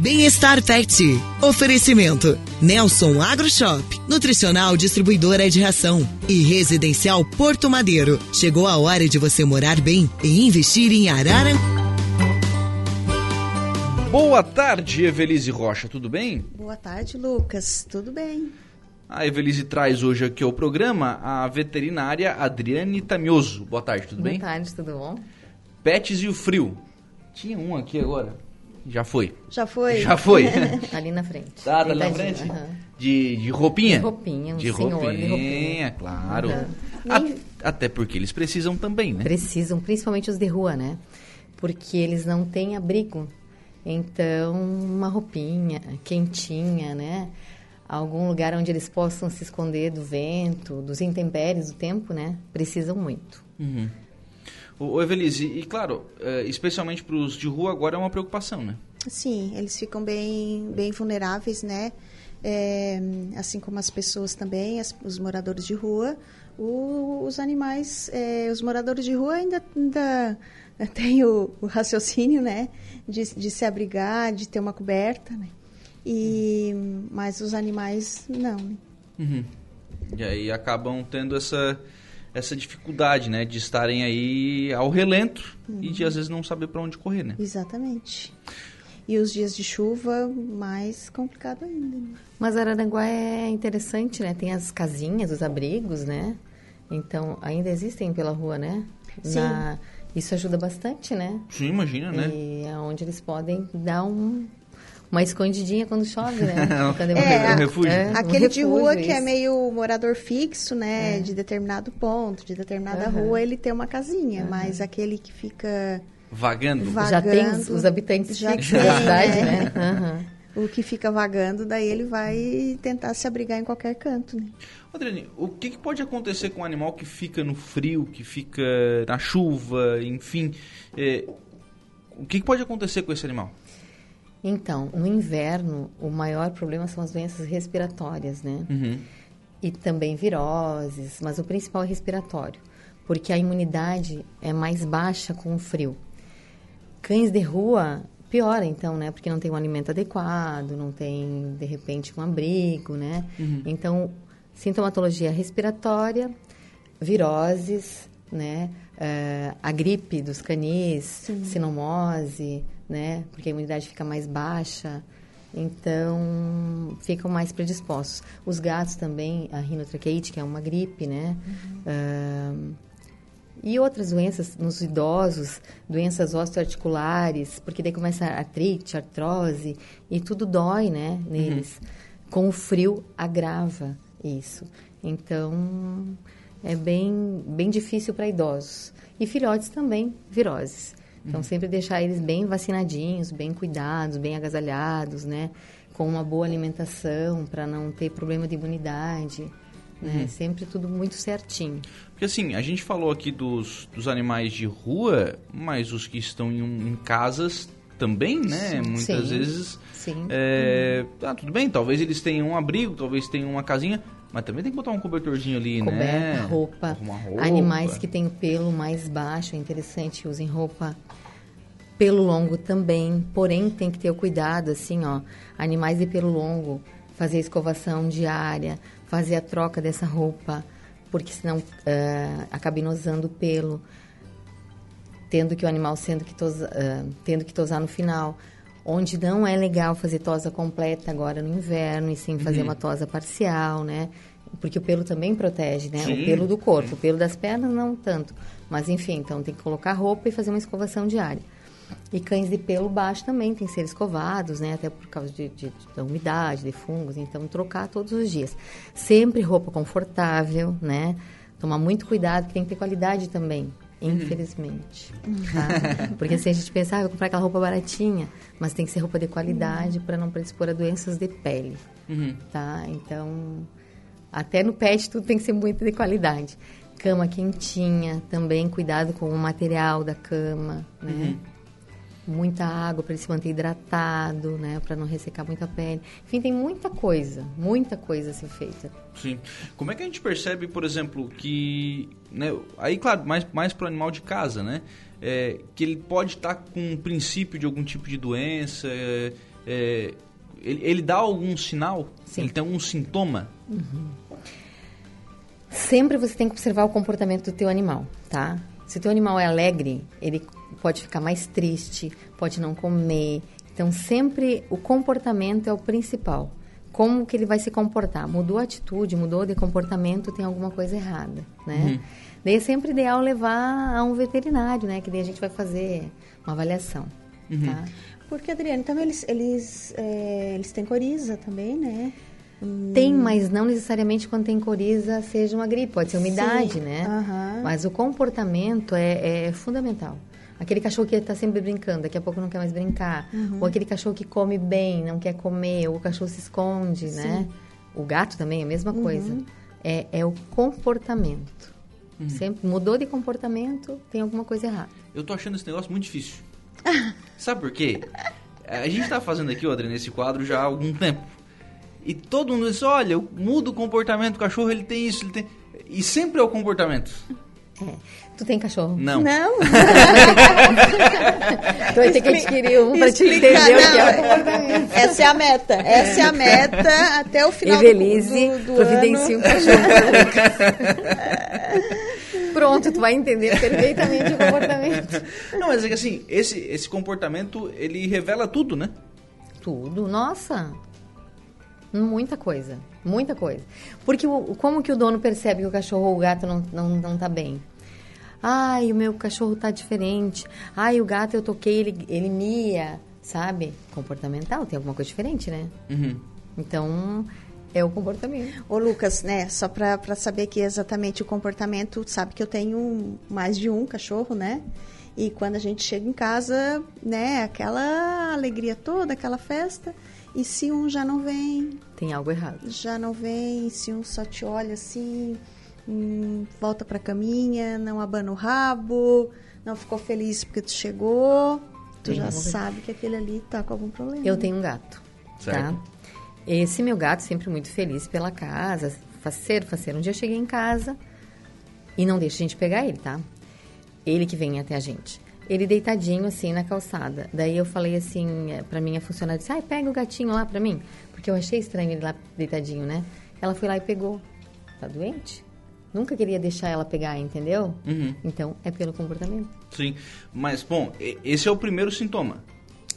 Bem-estar Pet. Oferecimento. Nelson AgroShop. Nutricional distribuidora de ração. E Residencial Porto Madeiro. Chegou a hora de você morar bem e investir em Arara. Boa tarde, Evelise Rocha, tudo bem? Boa tarde, Lucas. Tudo bem? A Evelise traz hoje aqui ao programa a veterinária Adriane Tamioso. Boa tarde, tudo Boa bem? Boa tarde, tudo bom? Pets e o frio. Tinha um aqui agora. Já foi. Já foi? Já foi. ali na frente. Tá, tá ali na frente? Uhum. De, de roupinha? De roupinha, um de senhor roupinha, de roupinha. claro. Uhum. até porque eles precisam também, né? Precisam, principalmente os de rua, né? Porque eles não têm abrigo. Então, uma roupinha quentinha, né? Algum lugar onde eles possam se esconder do vento, dos intempéries do tempo, né? Precisam muito. Uhum. O Evelise, e claro, especialmente para os de rua agora é uma preocupação, né? Sim, eles ficam bem, bem vulneráveis, né? É, assim como as pessoas também, as, os moradores de rua, o, os animais, é, os moradores de rua ainda, ainda têm o, o raciocínio, né? De, de, se abrigar, de ter uma coberta, né? E, mas os animais, não. Né? Uhum. E aí acabam tendo essa essa dificuldade, né, de estarem aí ao relento uhum. e de às vezes não saber para onde correr, né? Exatamente. E os dias de chuva, mais complicado ainda. Né? Mas Araranguá é interessante, né? Tem as casinhas, os abrigos, né? Então, ainda existem pela rua, né? Sim. Na... Isso ajuda bastante, né? Sim, imagina, né? E é onde eles podem dar um, uma escondidinha quando chove, né? Quando é, um refúgio. É, aquele um refúgio, de rua isso. que é meio morador fixo, né? É. De determinado ponto, de determinada uhum. rua, ele tem uma casinha. Uhum. Mas aquele que fica... Vagando. vagando já tem os, os habitantes já fixos tem, da cidade, né? né? Uhum. O que fica vagando, daí ele vai tentar se abrigar em qualquer canto, né? Adriane, o que, que, pode acontecer com um animal que fica no frio, que fica na chuva, enfim... É, o que, que pode acontecer com esse animal? Então, no inverno, o maior problema são as doenças respiratórias, né? Uhum. E também viroses, mas o principal é respiratório, porque a imunidade é mais baixa com o frio. Cães de rua piora, então, né? Porque não tem um alimento adequado, não tem, de repente, um abrigo, né? Uhum. Então, sintomatologia respiratória, viroses, né? Uh, a gripe dos canis, Sim. sinomose, né? Porque a imunidade fica mais baixa, então ficam mais predispostos. Os gatos também, a rinotraqueite, que é uma gripe, né? Uhum. Uh, e outras doenças nos idosos, doenças osteoarticulares, porque daí começa a artrite, artrose, e tudo dói, né, neles. Uhum. Com o frio, agrava isso. Então, é bem, bem difícil para idosos. E filhotes também, viroses. Então, sempre deixar eles bem vacinadinhos, bem cuidados, bem agasalhados, né? Com uma boa alimentação, para não ter problema de imunidade. Né? Uhum. Sempre tudo muito certinho. Porque assim, a gente falou aqui dos, dos animais de rua, mas os que estão em, em casas também, né? Sim, Muitas sim, vezes. Sim. É, ah, tudo bem, talvez eles tenham um abrigo, talvez tenham uma casinha, mas também tem que botar um cobertorzinho ali, Coberta, né? roupa. Roupa. Animais que têm o pelo mais baixo, é interessante, usem roupa. Pelo longo também, porém tem que ter o cuidado, assim, ó. Animais de pelo longo, fazer escovação diária, fazer a troca dessa roupa, porque senão uh, acaba inosando o pelo, tendo que o animal sendo que tosa, uh, tendo que tosar no final. Onde não é legal fazer tosa completa agora no inverno, e sim fazer Uhum. uma tosa parcial, né? Porque o pelo também protege, né? Sim, o pelo do corpo, o pelo das pernas não tanto. Mas enfim, então tem que colocar roupa e fazer uma escovação diária. E cães de pelo baixo também tem que ser escovados, né? Até por causa de, de- da umidade, de fungos. Então, trocar todos os dias. Sempre roupa confortável, né? Tomar muito cuidado, porque tem que ter qualidade também. Infelizmente. tá? Porque assim a gente pensa, ah, vou comprar aquela roupa baratinha. Mas tem que ser roupa de qualidade para não predispor a doenças de pele. Uhum. Tá? Então, até no pet tudo tem que ser muito de qualidade. Cama quentinha, também cuidado com o material da cama, né? Muita água para ele se manter hidratado, né, para não ressecar muito a pele. Enfim, tem muita coisa, muita coisa a ser feita. Sim. Como é que a gente percebe, por exemplo, que, né, aí claro, mais mais para o animal de casa, né, é, que ele pode estar tá com um princípio de algum tipo de doença, é, é, ele, ele, dá algum sinal? Sim. Ele tem algum sintoma? Uhum. Sempre você tem que observar o comportamento do teu animal, tá? Se o teu animal é alegre, ele pode ficar mais triste, pode não comer. Então, sempre o comportamento é o principal. Como que ele vai se comportar? Mudou a atitude, mudou de comportamento, tem alguma coisa errada, né? Uhum. Daí é sempre ideal levar a um veterinário, né? Que daí a gente vai fazer uma avaliação, uhum. tá? Porque, Adriane, também eles, eles, é, eles têm coriza também, né? Tem, mas não necessariamente quando tem coriza seja uma gripe, pode ser umidade, Sim. né? Uhum. Mas o comportamento é, é fundamental. Aquele cachorro que está sempre brincando, daqui a pouco não quer mais brincar. Uhum. Ou aquele cachorro que come bem, não quer comer, ou o cachorro se esconde, né? Sim. né? O gato também é a mesma uhum. coisa. É, é o comportamento. Uhum. Sempre mudou de comportamento, tem alguma coisa errada. Eu tô achando esse negócio muito difícil. Sabe por quê? A gente está fazendo aqui, Adri, nesse quadro já há algum tempo. E todo mundo diz, olha, muda o comportamento do cachorro, ele tem isso, ele tem... E sempre é o comportamento. É. Tu tem cachorro? Não. Não. tu vai ter que adquirir um para te entender não, o que é o comportamento. Essa é a meta. Essa é a meta até o final Evelize, do, do, do providencie um cachorro. Pronto, tu vai entender perfeitamente o comportamento. Não, mas é que assim, esse, esse comportamento, ele revela tudo, né? Tudo, nossa. Muita coisa, muita coisa. Porque o, como que o dono percebe que o cachorro ou o gato não, não, não tá bem? Ai, o meu cachorro tá diferente. Ai, o gato eu toquei, ele, ele mia, sabe? Comportamental, tem alguma coisa diferente, né? Uhum. Então, é o comportamento. Ô, Lucas, né? Só para saber que exatamente o comportamento, sabe que eu tenho mais de um cachorro, né? E quando a gente chega em casa, né? Aquela alegria toda, aquela festa. E se um já não vem. Tem algo errado. Já não vem, se um só te olha assim, hum, volta pra caminha, não abana o rabo, não ficou feliz porque tu chegou, tu Tem já sabe que aquele ali tá com algum problema. Eu tenho um gato. Certo. Tá? Esse meu gato sempre muito feliz pela casa, faceiro, faceiro. Um dia eu cheguei em casa e não deixa a gente pegar ele, tá? Ele que vem até a gente ele deitadinho assim na calçada. Daí eu falei assim eh, pra minha funcionária, disse, ai, pega o gatinho lá pra mim. Porque eu achei estranho ele lá deitadinho, né? Ela foi lá e pegou. Tá doente? Nunca queria deixar ela pegar, entendeu? Uhum. Então, é pelo comportamento. Sim. Mas, bom, esse é o primeiro sintoma.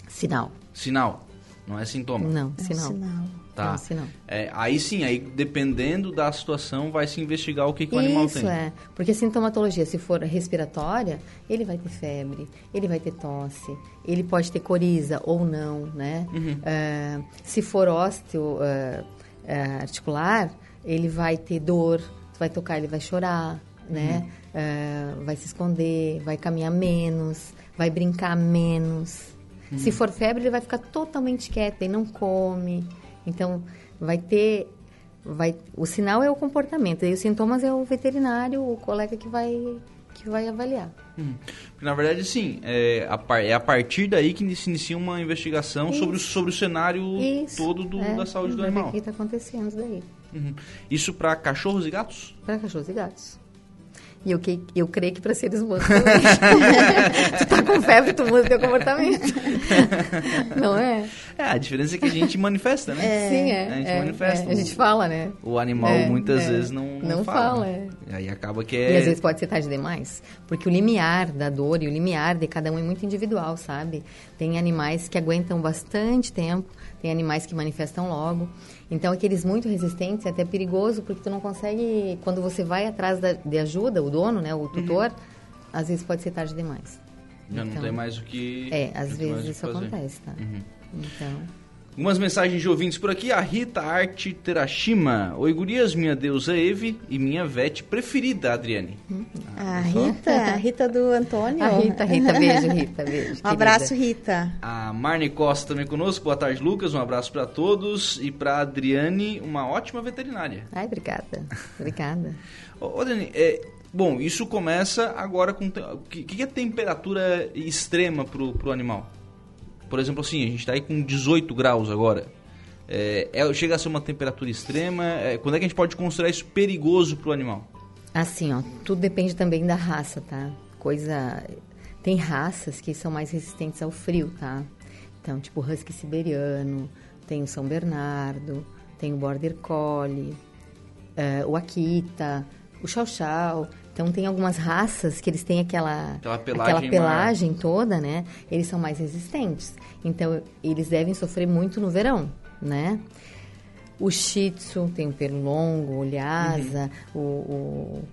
Sinal. Sinal. Não é sintoma. Não, é sinal. sinal. Tá. Não, sinal. É, aí sim, aí dependendo da situação, vai se investigar o que, que o animal Isso tem. Isso é. Porque a sintomatologia, se for respiratória, ele vai ter febre, ele vai ter tosse, ele pode ter coriza ou não, né? Uhum. Uh, se for ósteo uh, uh, articular, ele vai ter dor, tu vai tocar, ele vai chorar, né? Uhum. vai se esconder, vai caminhar menos, vai brincar menos. Uhum. Se for febre, ele vai ficar totalmente quieto, ele não come. Então, vai ter. Vai, o sinal é o comportamento, e os sintomas é o veterinário, o colega que vai, que vai avaliar. Hum. Na verdade, sim, é a, é a partir daí que se inicia uma investigação sobre o, sobre o cenário Isso, todo do, é, da saúde do animal. O que está acontecendo daí? Uhum. Isso para cachorros e gatos? Para cachorros e gatos. E eu, que, eu creio que para seres humanos também. tu tá com febre, tu muda teu comportamento. Não é? É, a diferença é que a gente manifesta, né? É, Sim, é. A gente é, manifesta. É, a gente fala, né? O animal é, muitas é. vezes não, não, não fala. fala é. Aí acaba que é... E às vezes pode ser tarde demais. Porque o limiar da dor e o limiar de cada um é muito individual, sabe? Tem animais que aguentam bastante tempo, tem animais que manifestam logo. Então, aqueles muito resistentes é até perigoso, porque tu não consegue, quando você vai atrás da, de ajuda, o dono, né, o tutor, uhum. às vezes pode ser tarde demais. Já então, não tem mais o que É, às vezes isso fazer. acontece, tá? Uhum. Então... Algumas mensagens de ouvintes por aqui. A Rita Arte Terashima. Oi, gurias, minha deusa Eve e minha vete preferida, Adriane. Ah, a Rita, a Rita do Antônio. A Rita, Rita, beijo, Rita, beijo. Um abraço, Rita. A Marne Costa também conosco. Boa tarde, Lucas. Um abraço para todos. E para Adriane, uma ótima veterinária. Ai, obrigada. Obrigada. Ô, Adriane, é, bom, isso começa agora com... O que, que é temperatura extrema pro, pro animal? Por exemplo assim, a gente está aí com 18 graus agora. É, é, chega a ser uma temperatura extrema. É, quando é que a gente pode considerar isso perigoso para o animal? Assim, ó, tudo depende também da raça, tá? Coisa. Tem raças que são mais resistentes ao frio, tá? Então, tipo husky siberiano, tem o São Bernardo, tem o Border Collie, uh, o Akita, o Chow Chow. Então tem algumas raças que eles têm aquela, aquela pelagem, aquela pelagem toda, né? Eles são mais resistentes. Então eles devem sofrer muito no verão, né? O Shih Tzu tem o pelo longo, o Lhasa, uhum. o,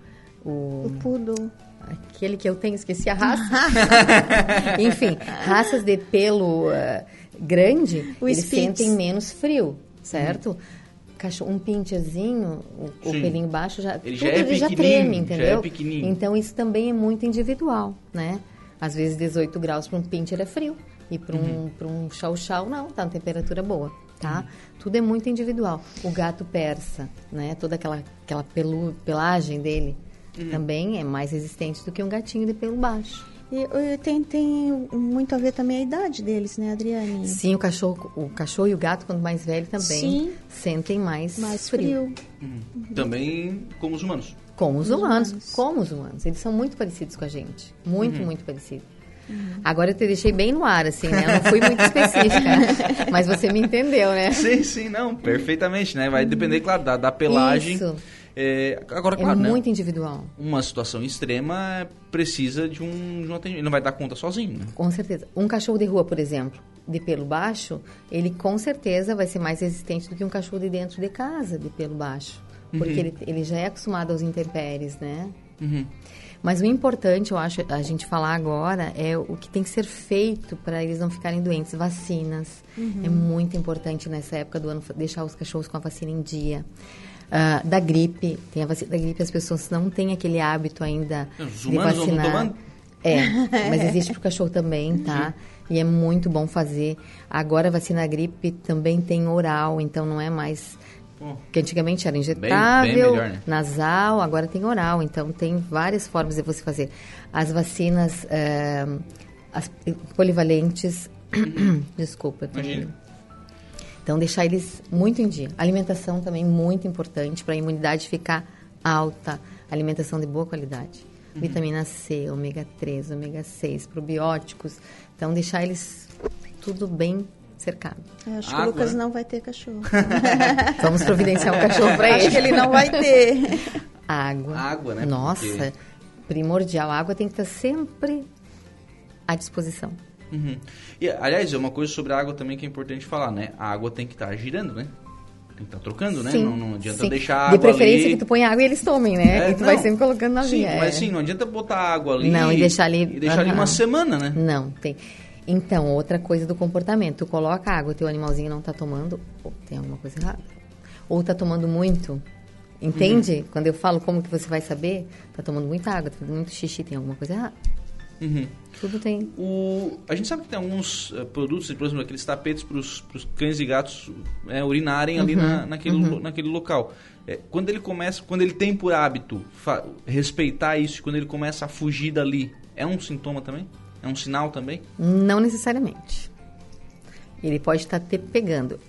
o, o... O Poodle. Aquele que eu tenho, esqueci a raça. Enfim, raças de pelo uh, grande, o eles Spitz. sentem menos frio, certo? Uhum. Cachorro, um pincherzinho, o, o, pelinho baixo já, ele já, é ele já treme, entendeu? Já é então isso também é muito individual, né? Às vezes 18 graus para um pincher é frio e para um, uhum. um chau-chau não, tá na temperatura boa tá? Uhum. Tudo é muito individual. O gato persa, né? Toda aquela, aquela pelu, pelagem dele uhum. também é mais resistente do que um gatinho de pelo baixo. E tem, tem muito a ver também a idade deles, né, Adriane? Sim, o cachorro, o cachorro e o gato, quando mais velho, também Sim. sentem mais, mais frio. frio. Uhum. Também como os humanos. Como os humanos, humanos, como os humanos. Eles são muito parecidos com a gente. Muito, uhum. muito parecidos. Uhum. Agora eu te deixei bem no ar, assim, né? Eu não fui muito específica, mas você me entendeu, né? Sim, sim, não, perfeitamente, né? Vai depender, claro, da, da pelagem. Isso. É, agora, é claro, é muito né? individual. Uma situação extrema precisa de um, de um atendimento. Ele não vai dar conta sozinho, né? Com certeza. Um cachorro de rua, por exemplo, de pelo baixo, ele com certeza vai ser mais resistente do que um cachorro de dentro de casa, de pelo baixo. Porque uhum. ele, ele já é acostumado aos intempéries, né? Uhum. Mas o importante, eu acho, a gente falar agora é o que tem que ser feito para eles não ficarem doentes. Vacinas. Uhum. É muito importante nessa época do ano deixar os cachorros com a vacina em dia. Uh, da gripe, tem a vacina da gripe, as pessoas não têm aquele hábito ainda os de vacinar. É, mas existe para o cachorro também, tá? E é muito bom fazer. Agora a vacina da gripe também tem oral, então não é mais que antigamente era injetável, bem, bem melhor, né? nasal, agora tem oral. Então, tem várias formas de você fazer. As vacinas é, as polivalentes... Desculpa. Imagina. Então, deixar eles muito em dia. Alimentação também muito importante para a imunidade ficar alta. Alimentação de boa qualidade. Uhum. Vitamina C, ômega 3, ômega 6, probióticos. Então, deixar eles tudo bem cercado. Eu acho Água. que o Lucas não vai ter cachorro. Vamos providenciar um cachorro para ele. Acho que ele não vai ter. Água. Água, né? Nossa, Porque... primordial. A água tem que estar sempre à disposição. Uhum. E, aliás, é uma coisa sobre a água também que é importante falar, né? A água tem que estar girando, né? Tem que estar trocando, né? Sim, não, não adianta sim. deixar a água De preferência ali... que tu põe água e eles tomem, né? É, e tu não, vai sempre colocando na Sim, mas é. assim, não adianta botar água ali... Não, e deixar ali... E deixar ali uma semana, né? Não, tem... Então, outra coisa do comportamento. Tu coloca água, teu animalzinho não está tomando, ou tem alguma coisa errada. Ou está tomando muito. Entende? Uhum. Quando eu falo como que você vai saber, está tomando muita água, está muito xixi, tem alguma coisa errada. Uhum. Tudo tem. O, a gente sabe que tem alguns uh, produtos, por exemplo, aqueles tapetes para os cães e gatos é, urinarem uhum. ali na, naquele, uhum. naquele local. É, quando ele começa, quando ele tem por hábito respeitar isso, quando ele começa a fugir dali, é um sintoma também? É um sinal também? Não necessariamente. Ele pode estar te pegando.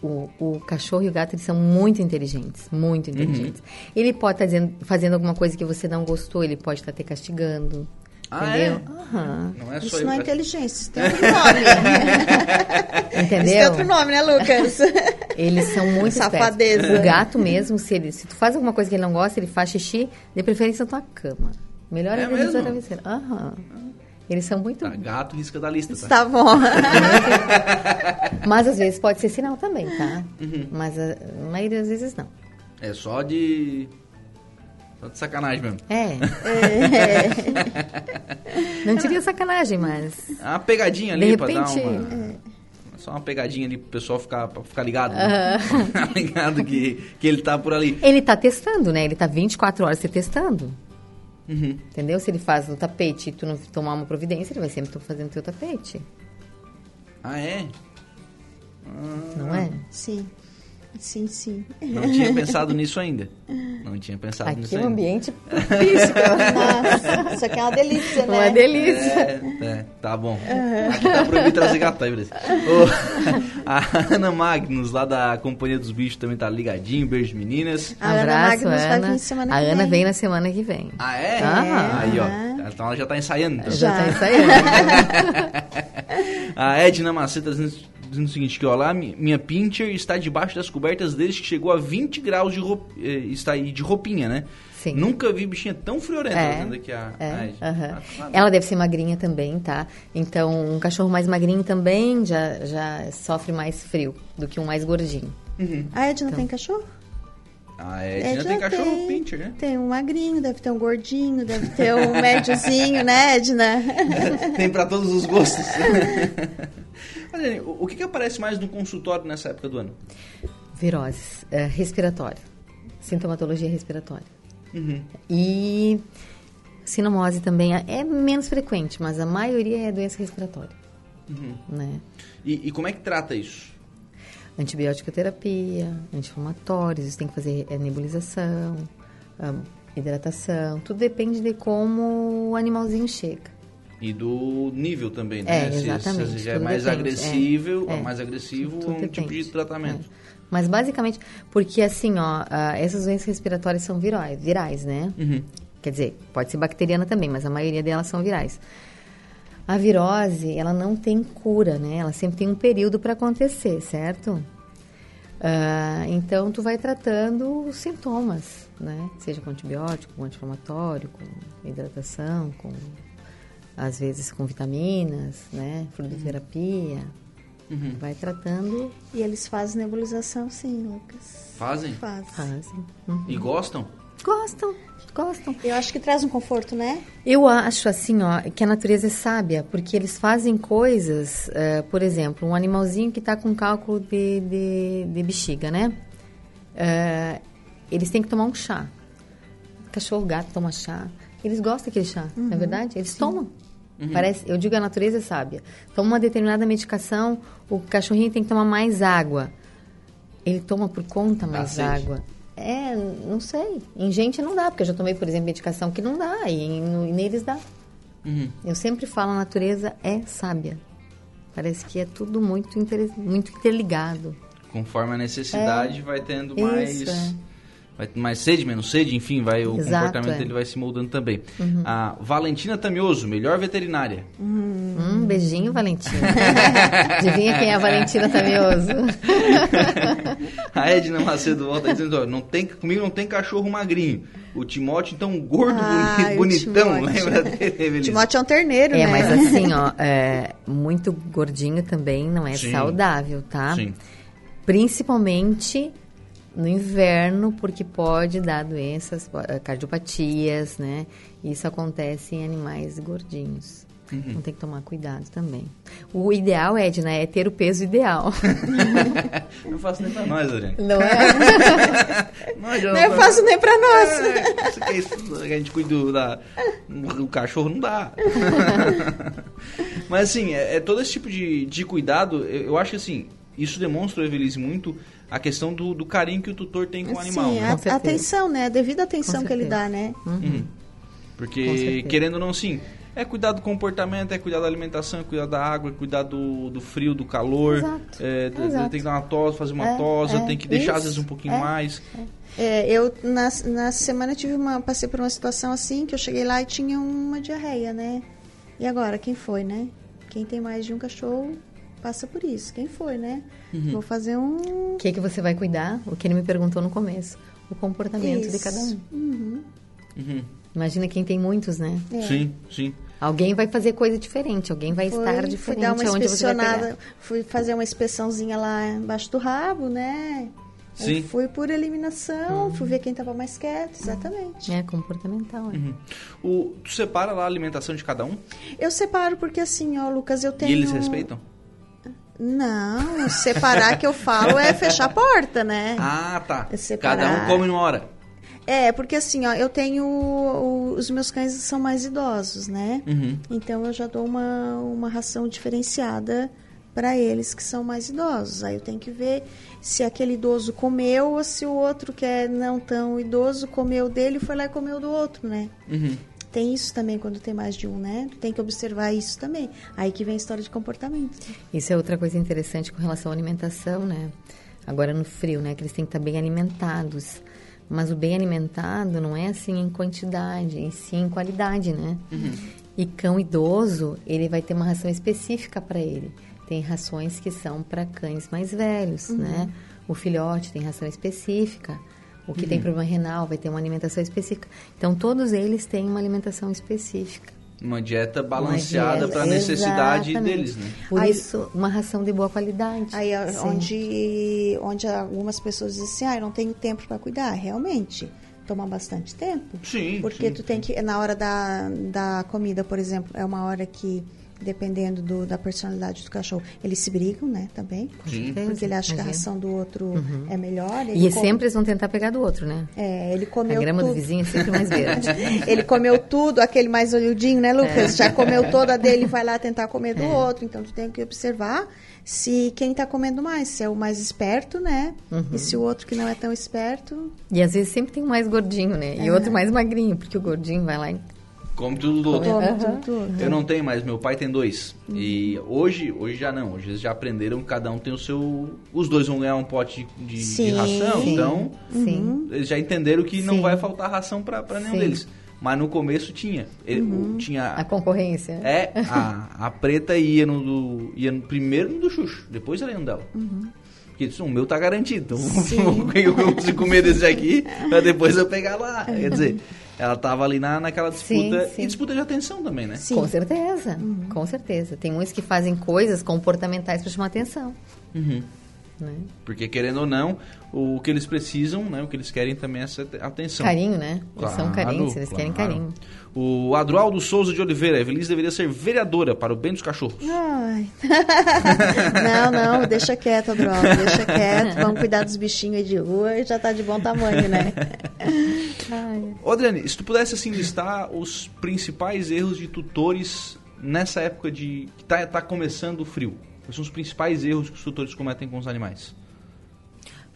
O, o cachorro e o gato eles são muito inteligentes, muito inteligentes. Uhum. Ele pode estar dizendo, fazendo alguma coisa que você não gostou, ele pode estar te castigando. Ah, entendeu? É? Uhum. Não é só isso não é inteligência, isso tem outro nome. entendeu? Isso tem outro nome, né, Lucas? Eles são muito Safadeza. Espertos. O gato mesmo, se, ele, se tu faz alguma coisa que ele não gosta, ele faz xixi, de preferência na tua cama. Melhor é, é mesmo? travesseiro. Aham. Uhum. Eles são muito. Tá, gato risca da lista, tá? Tá bom. Mas às vezes pode ser sinal também, tá? Uhum. Mas a maioria das vezes não. É só de. Só de sacanagem mesmo. É. é. Não diria sacanagem, mas. É uma pegadinha ali de repente, pra dar uma. É. Só uma pegadinha ali pro pessoal ficar, pra ficar ligado. Né? Ficar ligado que, que ele tá por ali. Ele tá testando, né? Ele tá 24 horas se testando. Uhum. Entendeu? Se ele faz no tapete e tu não tomar uma providência, ele vai sempre estar fazendo teu tapete. Ah, é? Ah. Não é? Sim. Sim, sim. Não tinha pensado nisso ainda. Não tinha pensado Aqui nisso é um ainda. ambiente propício pra Nossa, isso aqui é uma delícia, né? Uma delícia. É, é, tá bom. Aqui tá proibido trazer gato aí, beleza. Ô, a Ana Magnus, lá da Companhia dos Bichos, também tá ligadinho. Beijo, meninas. A Ana Abraço, Magnus vai Ana. vir semana a que Ana vem. vem na semana que vem. Ah, é? Ah. Aí, ó. Então ela já tá ensaiando. Então. Já, Já. tá ensaiando. A Edna Maceta dizendo, o seguinte, que ó, lá mi- minha pincher está debaixo das cobertas desde que chegou a 20 graus de, roup, eh, está aí de roupinha, né? Sim. Nunca vi bichinha tão friorenta, É, dizendo aqui a, a É, Edna. aham. Ah, Ela deve ser magrinha também, tá? Então, um cachorro mais magrinho também já, já sofre mais frio do que um mais gordinho. A Edna Então. tem cachorro? A Edna Edna tem cachorro pincher, né? Tem um magrinho, deve ter um gordinho, deve ter um médiozinho, né, Edna? Tem pra todos os gostos. Jenny, o que, que aparece mais no consultório nessa época do ano? Viroses, é, respiratória, sintomatologia respiratória. Uhum. E sinomose também é é menos frequente, mas a maioria é doença respiratória, Uhum. né? E, e como é que trata isso? Antibiótica terapia, anti-inflamatórios, tem que fazer é, nebulização, ah, hidratação, tudo depende de como o animalzinho chega. E do nível também, né? É, Se- se, exatamente, já é mais depende, agressivo, é, é. mais agressivo, Tudo um tipo de depende, tratamento. é. Mas basicamente, porque assim, ó, essas doenças respiratórias são virais, virais, né? Uhum. Quer dizer, pode ser bacteriana também, mas a maioria delas são virais. A virose, ela não tem cura, né? Ela sempre tem um período para acontecer, certo? Ah, então, tu vai tratando os sintomas, né? Seja com antibiótico, com anti-inflamatório, com hidratação, com às vezes com vitaminas, né? Fluidoterapia. Uhum. Vai tratando, E eles fazem nebulização, sim, Lucas. Fazem? Fazem. fazem. Hum. E gostam? Gostam, gostam. Eu acho que traz um conforto, né? Eu acho assim, ó, que a natureza é sábia, porque eles fazem coisas, eh, por exemplo, um animalzinho que está com cálculo de, de, de bexiga, né? Eh, eles têm que tomar um chá. Cachorro, gato toma chá. Eles gostam daquele chá, não é verdade? Eles tomam. Parece, eu digo a natureza é sábia. Toma uma determinada medicação, o cachorrinho tem que tomar mais água. Ele toma por conta mais água. É, não sei. Em gente não dá, porque eu já tomei, por exemplo, medicação que não dá, e, em- e neles dá. Uhum. Eu sempre falo, a natureza é sábia. Parece que é tudo muito, inter- muito interligado. Conforme a necessidade, vai tendo mais. É. Isso, é. Vai ter mais sede, menos sede, enfim, vai, o Exato, comportamento é. Uhum. dele vai se moldando também. A Valentina Tamioso, melhor veterinária. Hum, beijinho, Valentina. Adivinha quem é a Valentina Tamioso? A Edna Macedo volta dizendo, ó, não tem, comigo não tem cachorro magrinho. O Timóteo, então, gordo, o bonitão, lembra dele, Evelise? Timóteo é um terneiro, É, né? mas assim, ó, é, muito gordinho também não é Sim. saudável, tá? Sim. Principalmente no inverno, porque pode dar doenças, eh, cardiopatias, né? Isso acontece em animais gordinhos. Uhum. Então tem que tomar cuidado também. O ideal, Edna, é ter o peso ideal. Não faço nem pra nós, Adriane. Não é? Nós já Não é fácil nem pra nós. É, isso que é isso, a gente cuida do, da, do cachorro, não dá. Mas assim, é, é todo esse tipo de, de cuidado, eu, eu acho que assim, isso demonstra, Evelise, muito a questão do, do carinho que o tutor tem com o animal. Sim, né? a, atenção, né? A devida atenção que ele dá, né? Uhum. Com Porque, querendo ou não, sim, é cuidar do comportamento, é cuidar da alimentação, é cuidar da água, é cuidar do, do frio, do calor. Exato. É, Exato. tem que dar uma tosa, fazer uma É, tosa, é, tem que deixar às isso, vezes um pouquinho é. mais. É, eu, na, na semana, tive uma, passei por uma situação assim, que eu cheguei lá e tinha uma diarreia, né? E agora, quem foi, né? Quem tem mais de um cachorro passa por isso. Quem foi, né? Uhum. Vou fazer um... O que, que você vai cuidar? O que ele me perguntou no começo. O comportamento de Isso. cada um. Uhum. Uhum. Imagina quem tem muitos, né? É. Sim, sim. Alguém vai fazer coisa diferente, alguém vai Foi, estar fui diferente dar uma aonde você vai pegar. inspecionada, fui fazer uma inspeçãozinha lá embaixo do rabo, né? Eu Sim. fui por eliminação, Uhum. fui ver quem tava mais quieto, exatamente. É comportamental. é. Uhum. O, tu separa lá a alimentação de cada um Eu separo porque assim, ó, Lucas, eu tenho... e eles respeitam? Não, separar que eu falo é fechar a porta, né? Ah, tá. É separar. Cada um come numa hora. É, porque assim, ó, eu tenho. o- os meus cães são mais idosos, né? Uhum. Então eu já dou uma, uma ração diferenciada para eles que são mais idosos. Aí eu tenho que ver se aquele idoso comeu ou se o outro que é não tão idoso comeu dele e foi lá e comeu do outro, né? Uhum. Tem isso também quando tem mais de um, né? Tem que observar isso também. Aí que vem a história de comportamento. Isso é outra coisa interessante com relação à alimentação, né? Agora no frio, né? Que eles têm que estar bem alimentados. Mas o bem alimentado não é assim em quantidade, e sim em qualidade, né? Uhum. E cão idoso, ele vai ter uma ração específica para ele. Tem rações que são para cães mais velhos, uhum. né? O filhote tem ração específica. O que uhum. tem problema renal vai ter uma alimentação específica. Então, todos eles têm uma alimentação específica. Uma dieta balanceada para a necessidade deles, né? Por aí, isso, uma ração de boa qualidade. Aí, onde, onde algumas pessoas dizem assim, ah, eu não tenho tempo para cuidar. Realmente, toma bastante tempo. Sim, Porque sim, tu tem que, na hora da, da comida, por exemplo, é uma hora que dependendo do, da personalidade do cachorro. Eles se brigam, né, também. Sim. Porque ele acha Imagina. que a ração do outro uhum. é melhor. Ele e come... sempre eles vão tentar pegar do outro, né? É, ele comeu A grama tudo. do vizinho é sempre mais verde. ele comeu tudo, aquele mais olhudinho, né, Lucas? É. Já comeu toda dele e vai lá tentar comer do é. outro. Então, tu tem que observar se quem está comendo mais, se é o mais esperto, né? Uhum. E se o outro que não é tão esperto... E às vezes sempre tem um mais gordinho, né? E outro mais magrinho, porque o gordinho vai lá e Come tudo do outro. Come tudo, tudo. Eu não tenho mais, meu pai tem dois. Uhum. E hoje, hoje já não. Hoje eles já aprenderam que cada um tem o seu. Os dois vão ganhar um pote de, sim, de ração. Sim, então, sim. eles já entenderam que sim. não vai faltar ração para nenhum deles. Mas no começo tinha. Ele, uhum. tinha a concorrência. É, a, a preta ia no, do, ia no primeiro no do Xuxo, depois ela ia no dela. Uhum. Porque o meu tá garantido. Então, eu consigo comer desse aqui, pra depois eu pegar lá. Quer dizer, ela estava ali na, naquela disputa. Sim, sim. E disputa de atenção também, né? Sim. Com certeza, uhum. com certeza. Tem uns que fazem coisas comportamentais para chamar atenção. Uhum. Né? Porque, querendo ou não, o que eles precisam, né? O que eles querem também é essa atenção. Carinho, né? Eles são carentes, eles claro. querem carinho. O Adroaldo Souza de Oliveira, Evelise deveria ser vereadora para o bem dos cachorros. Ai. não, não, deixa quieto, Adroaldo, deixa quieto. Vamos cuidar dos bichinhos aí de rua e já tá de bom tamanho, né? Ai. Adriane, se tu pudesse assim listar os principais erros de tutores nessa época de que tá, tá começando o frio. Quais são os principais erros que os tutores cometem com os animais?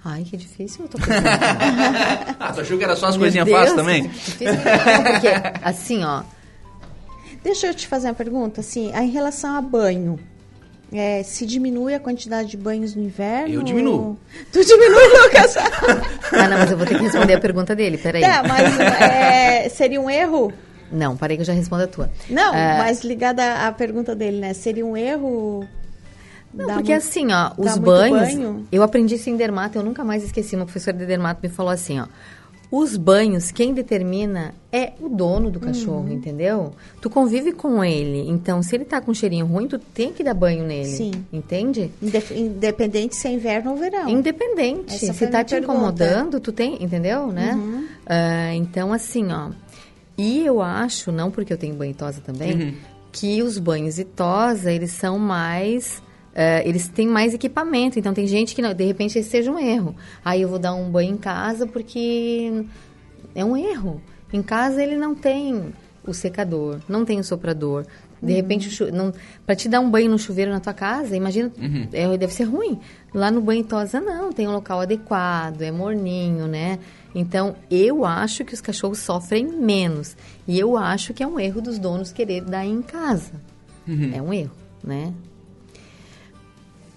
Ai, que difícil eu tô Ah, tu achou que era só as coisinhas fáceis também? Difícil porque, assim, ó... Deixa eu te fazer uma pergunta, assim, em relação a banho. É, se diminui a quantidade de banhos no inverno? Eu diminuo. Tu diminui, Lucas? ah, não, mas eu vou ter que responder a pergunta dele, peraí. Tá, mas é, seria um erro? Não, parei que eu já respondo a tua. Não, uh, mas ligada à pergunta dele, né? Seria um erro não, dá porque muito, assim, ó, os banhos. Banho? Eu aprendi isso em dermato, eu nunca mais esqueci. Uma professora de dermato me falou assim, ó. Os banhos, quem determina é o dono do cachorro, uhum. entendeu? Tu convive com ele. Então, se ele tá com um cheirinho ruim, tu tem que dar banho nele. Sim. Entende? Independente se é inverno ou verão. Independente. Essa se tá te pergunta. incomodando, tu tem, entendeu, né? Uhum. Uh, então, assim, ó. E eu acho, não porque eu tenho banho e tosa também, uhum. que os banhos e tosa, eles são mais Uh, eles têm mais equipamento, então tem gente que, não, de repente, esse seja um erro. Aí eu vou dar um banho em casa porque é um erro. Em casa ele não tem o secador, não tem o soprador. De uhum. repente, para te dar um banho no chuveiro na tua casa, imagina, uhum. é, deve ser ruim. Lá no banho tosa, não, tem um local adequado, é morninho, né? Então, eu acho que os cachorros sofrem menos. E eu acho que é um erro dos donos querer dar em casa. Uhum. É um erro, né?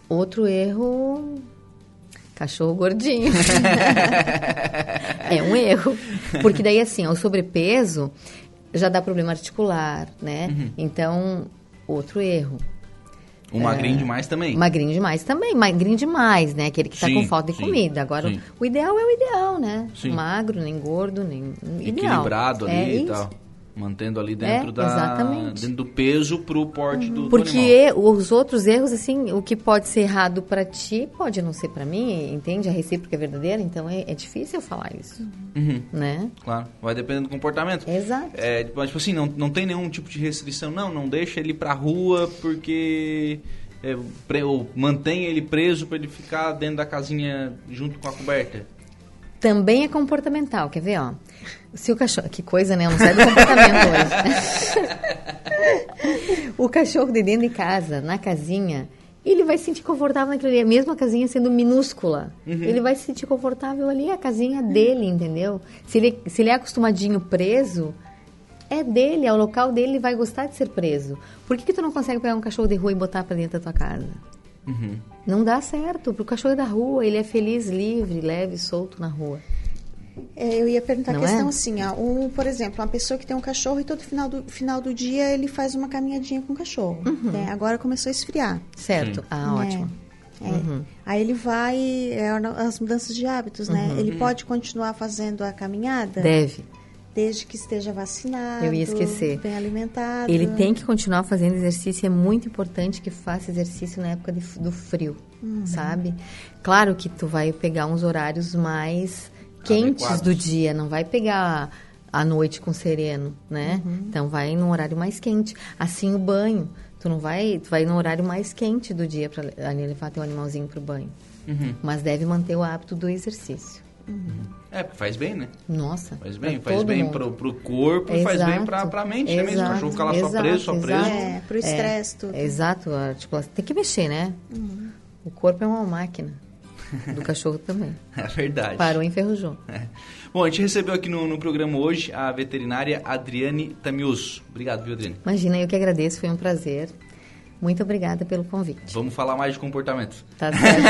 Outro erro, cachorro gordinho. é um erro. Porque daí, assim, o sobrepeso já dá problema articular, né? Uhum. Então, outro erro. O magrinho é, demais também. Magrinho demais também. Magrinho demais, né? Aquele que está com falta de sim, comida. Agora, sim. o ideal é o ideal, né? Sim. Magro, nem gordo, nem... Equilibrado ideal. ali é e tal. Mantendo ali dentro, é, da, dentro do peso para o porte uhum. do, Porque do os outros erros, assim, o que pode ser errado para ti, pode não ser para mim, entende? A recíproca é verdadeira, então é, é difícil falar isso, uhum. né? Claro, vai depender do comportamento. Exato. É, tipo, tipo assim, não, não tem nenhum tipo de restrição, não, não deixa ele para rua porque... É, pre, ou mantém ele preso para ele ficar dentro da casinha junto com a coberta. Também é comportamental, quer ver, ó? Se o cachorro. Que coisa, né? Eu não sei do comportamento hoje. o cachorro de dentro de casa, na casinha, ele vai se sentir confortável naquilo ali, mesmo a casinha sendo minúscula. Uhum. Ele vai se sentir confortável ali, é a casinha dele, entendeu? Se ele, se ele é acostumadinho preso, é dele, é o local dele, ele vai gostar de ser preso. Por que, que tu não consegue pegar um cachorro de rua e botar para dentro da tua casa? Uhum. Não dá certo, porque o cachorro é da rua, ele é feliz, livre, leve, solto na rua. É, eu ia perguntar Não a questão é? assim, ó, um, por exemplo, uma pessoa que tem um cachorro e todo final do, final do dia ele faz uma caminhadinha com o cachorro. Uhum. Né? Agora começou a esfriar. Certo. Sim. Ah, é. ótimo. É. Uhum. Aí ele vai, é, as mudanças de hábitos, né? Uhum. Ele pode continuar fazendo a caminhada? Deve. Desde que esteja vacinado, Eu ia esquecer. bem alimentado. Ele tem que continuar fazendo exercício. É muito importante que faça exercício na época de, do frio, uhum. sabe? Claro que tu vai pegar uns horários mais quentes Adequados. do dia, não vai pegar a noite com sereno, né? Uhum. Então vai num horário mais quente. Assim o banho, tu não vai, tu vai no horário mais quente do dia para levar teu animalzinho pro banho. Uhum. Mas deve manter o hábito do exercício. É, porque faz bem, né? Nossa. Faz bem, faz bem pro, pro corpo e faz bem pra, pra mente, exato, né? Mesmo o cachorro ficar lá exato, só preso, só preso. É, pro estresse, é, tudo. Exato, tipo, tem que mexer, né? Uhum. O corpo é uma máquina. Do cachorro também. É verdade. Parou e enferrujou. É. Bom, a gente recebeu aqui no, no programa hoje a veterinária Adriane Tamiuso. Obrigado, viu, Adriane? Imagina, eu que agradeço, foi um prazer. Muito obrigada pelo convite. Vamos falar mais de comportamento. Tá certo.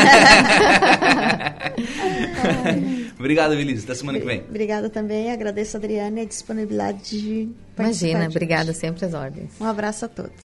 Obrigado, Vilis. Até semana que vem. Obrigada também. Agradeço a Adriane a disponibilidade de Imagina, obrigada sempre às ordens. Um abraço a todos.